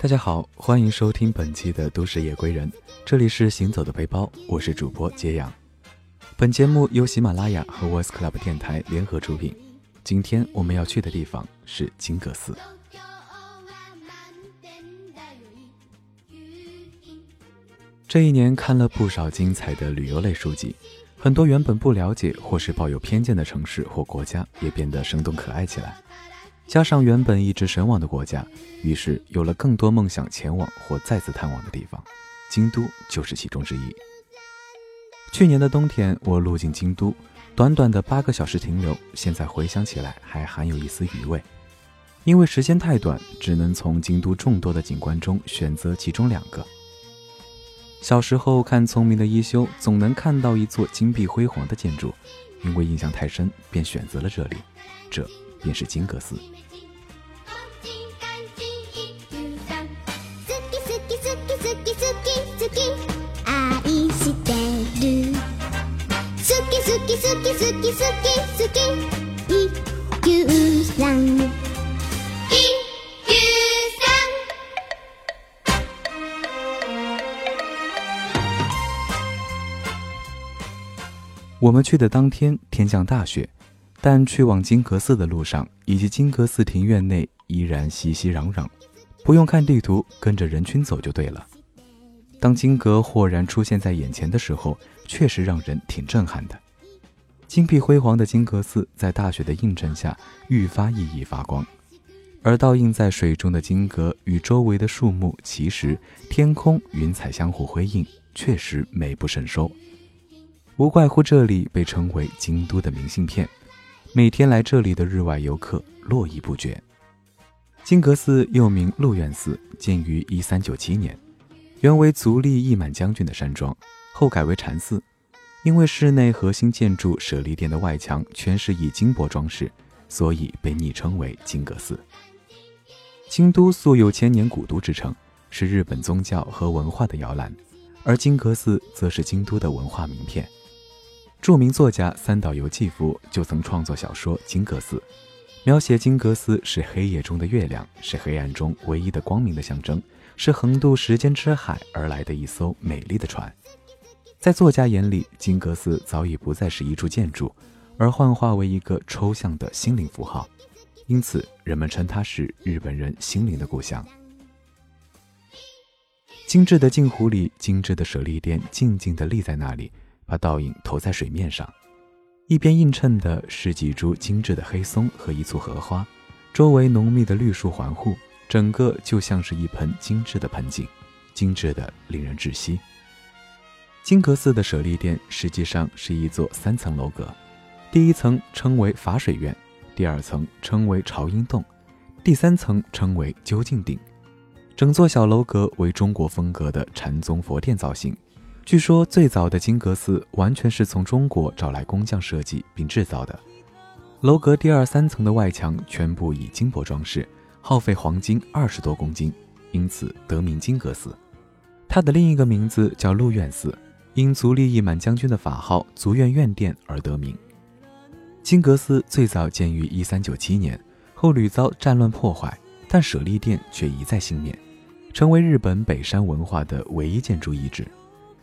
大家好，欢迎收听本期的《都市夜归人》，这里是行走的背包，我是主播揭阳。本节目由喜马拉雅和 Voice Club 电台联合出品。今天我们要去的地方是金阁寺。这一年看了不少精彩的旅游类书籍，很多原本不了解或是抱有偏见的城市或国家也变得生动可爱起来。加上原本一直神往的国家，于是有了更多梦想前往或再次探望的地方，京都就是其中之一。去年的冬天，我路经京都，短短的八个小时停留，现在回想起来还含有一丝余味。因为时间太短，只能从京都众多的景观中选择其中两个。小时候看聪明的一休，总能看到一座金碧辉煌的建筑，因为印象太深，便选择了这里。这。便是金阁寺。我们去的当天，天降大雪。但去往金阁寺的路上，以及金阁寺庭院内依然熙熙攘攘，不用看地图，跟着人群走就对了。当金阁豁然出现在眼前的时候，确实让人挺震撼的。金碧辉煌的金阁寺在大雪的映衬下愈发熠熠发光，而倒映在水中的金阁与周围的树木、奇石、天空、云彩相互辉映，确实美不胜收。无怪乎这里被称为京都的明信片。每天来这里的日外游客络绎不绝。金阁寺又名鹿苑寺，建于一三九七年，原为足利义满将军的山庄，后改为禅寺。因为室内核心建筑舍利殿的外墙全是以金箔装饰，所以被昵称为金阁寺。京都素有千年古都之称，是日本宗教和文化的摇篮，而金阁寺则是京都的文化名片。著名作家三岛由纪夫就曾创作小说《金阁寺》，描写金阁寺是黑夜中的月亮，是黑暗中唯一的光明的象征，是横渡时间之海而来的一艘美丽的船。在作家眼里，金阁寺早已不再是一处建筑，而幻化为一个抽象的心灵符号，因此人们称它是日本人心灵的故乡。精致的镜湖里，精致的舍利殿静静地立在那里。把倒影投在水面上，一边映衬的是几株精致的黑松和一簇荷花，周围浓密的绿树环护，整个就像是一盆精致的盆景，精致的令人窒息。金阁寺的舍利殿实际上是一座三层楼阁，第一层称为法水院，第二层称为朝音洞，第三层称为究竟顶。整座小楼阁为中国风格的禅宗佛殿造型。据说最早的金阁寺完全是从中国找来工匠设计并制造的。楼阁第二三层的外墙全部以金箔装饰，耗费黄金二十多公斤，因此得名金阁寺。它的另一个名字叫鹿苑寺，因足利义满将军的法号足院院殿而得名。金阁寺最早建于一三九七年，后屡遭战乱破坏，但舍利殿却一再幸免，成为日本北山文化的唯一建筑遗址。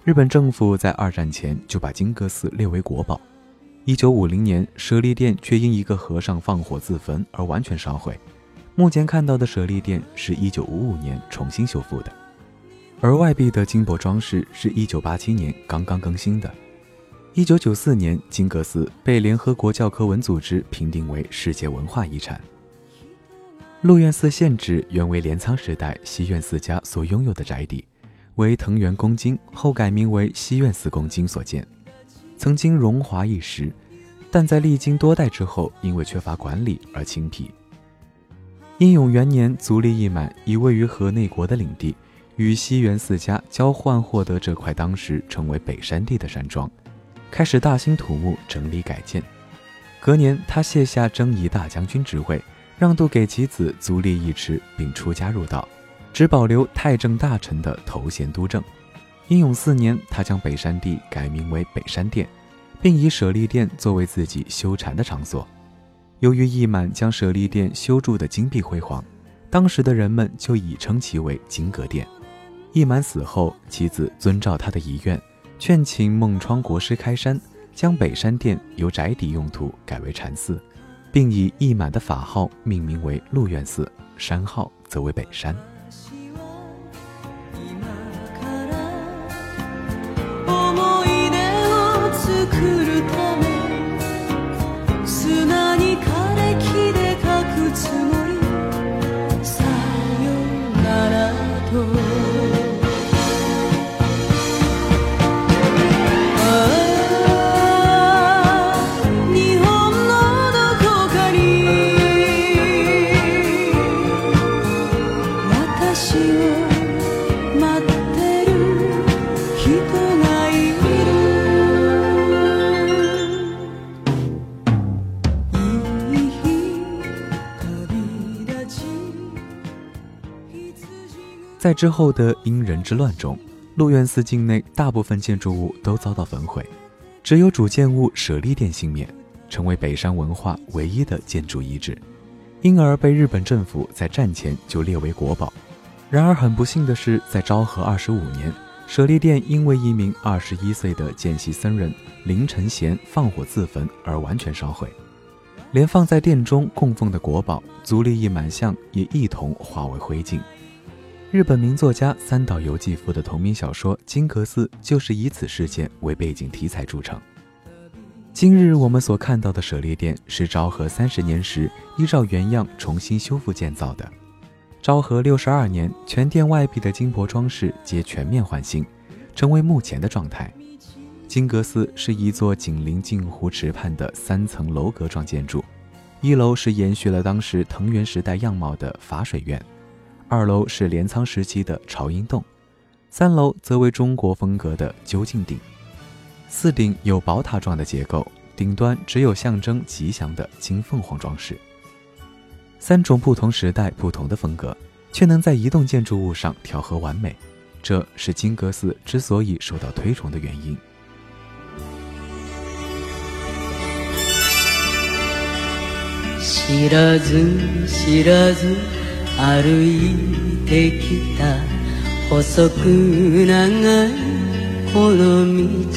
日本政府在二战前就把金阁寺列为国宝。一九五零年，舍利殿却因一个和尚放火自焚而完全烧毁。目前看到的舍利殿是一九五五年重新修复的，而外壁的金箔装饰是一九八七年刚刚更新的。一九九四年，金阁寺被联合国教科文组织评定为世界文化遗产。鹿苑寺现址原为镰仓时代西苑寺家所拥有的宅邸。为藤原公金，后改名为西苑寺公金所建，曾经荣华一时，但在历经多代之后，因为缺乏管理而清贫。英永元年，足利义满以位于河内国的领地，与西园寺家交换获得这块当时称为北山地的山庄，开始大兴土木整理改建。隔年，他卸下征夷大将军职位，让渡给其子足利义持，并出家入道。只保留太政大臣的头衔督政。英永四年，他将北山地改名为北山殿，并以舍利殿作为自己修禅的场所。由于义满将舍利殿修筑的金碧辉煌，当时的人们就已称其为金阁殿。义满死后，妻子遵照他的遗愿，劝请孟窗国师开山，将北山殿由宅邸用途改为禅寺，并以义满的法号命名为鹿苑寺，山号则为北山。在之后的因人之乱中，鹿苑寺境内大部分建筑物都遭到焚毁，只有主建物舍利殿幸免，成为北山文化唯一的建筑遗址，因而被日本政府在战前就列为国宝。然而很不幸的是，在昭和二十五年，舍利殿因为一名二十一岁的见习僧人林承贤放火自焚而完全烧毁，连放在殿中供奉的国宝足利义满像也一同化为灰烬。日本名作家三岛由纪夫的同名小说《金阁寺》就是以此事件为背景题材著称。今日我们所看到的舍利殿是昭和三十年时依照原样重新修复建造的。昭和六十二年，全殿外壁的金箔装饰皆全面换新，成为目前的状态。金阁寺是一座紧邻镜湖池畔的三层楼阁状建筑，一楼是延续了当时藤原时代样貌的法水院。二楼是镰仓时期的朝阴洞，三楼则为中国风格的究竟顶。四顶有宝塔状的结构，顶端只有象征吉祥的金凤凰装饰。三种不同时代、不同的风格，却能在一栋建筑物上调和完美，这是金阁寺之所以受到推崇的原因。歩いてきた細く長いこの道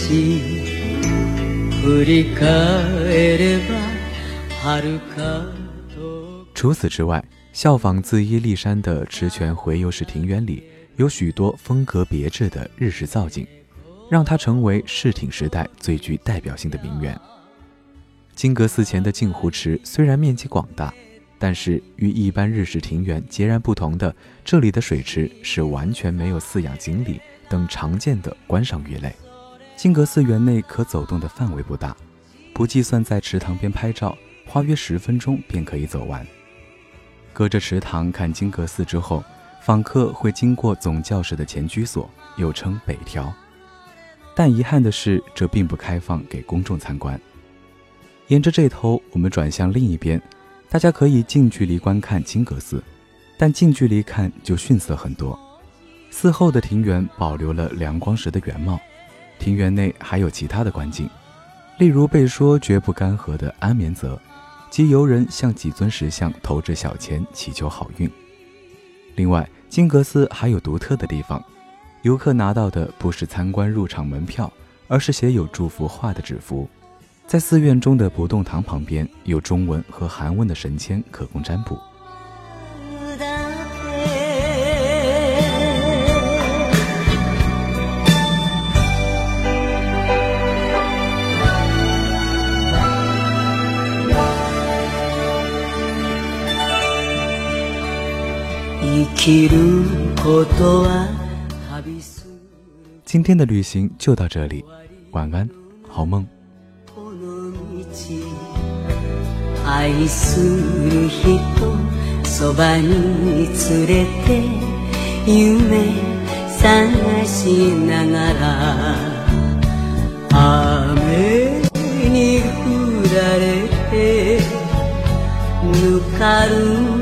振り返れば遥か除此之外，效仿自伊利山的池泉回游式庭园里有许多风格别致的日式造景，让它成为世町时代最具代表性的名园。金阁寺前的镜湖池虽然面积广大。 但是与一般日式庭园截然不同的，这里的水池是完全没有饲养锦鲤等常见的观赏鱼类。金阁寺园内可走动的范围不大，不计算在池塘边拍照，花约十分钟便可以走完。隔着池塘看金阁寺之后，访客会经过总教室的前居所，又称北条。但遗憾的是，这并不开放给公众参观。沿着这头，我们转向另一边。大家可以近距离观看金阁寺，但近距离看就逊色很多。寺后的庭园保留了梁光时的原貌，庭园内还有其他的观景，例如被说绝不干涸的安眠泽，即游人向几尊石像投掷小钱祈求好运。另外，金阁寺还有独特的地方，游客拿到的不是参观入场门票，而是写有祝福话的纸符。在寺院中的不动堂旁边，有中文和韩文的神签可供占卜。今天的旅行就到这里，晚安，好梦。愛する人そばに連れて夢探しながら雨に降られてぬかる